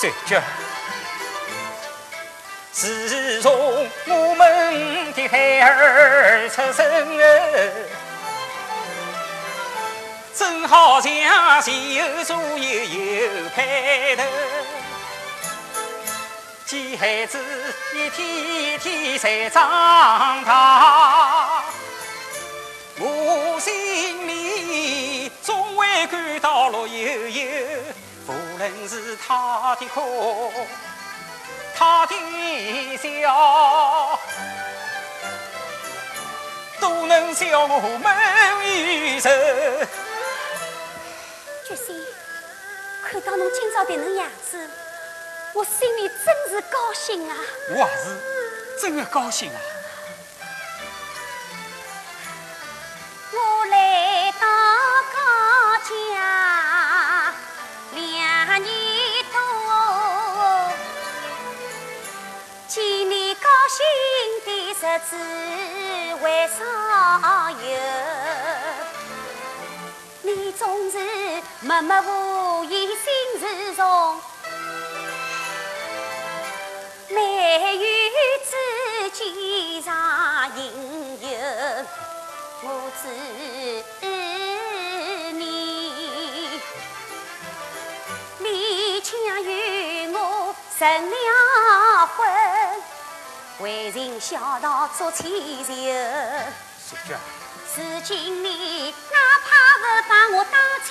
随着。自从我们的孩儿出生后，正好像前有左右有盼头。见孩子一天一天在长大，我心里总会感到乐悠悠。无论是他的哭。他的笑都能笑我满余愁。决心看到侬今朝的能样子，我心里真是高兴啊！我也是真的高兴啊！心的日子为啥有？你总是默默无言，心事重，难与自己上应有。我知你，你强与我成了婚。为人孝道做千秋，如今你哪怕不把我当亲。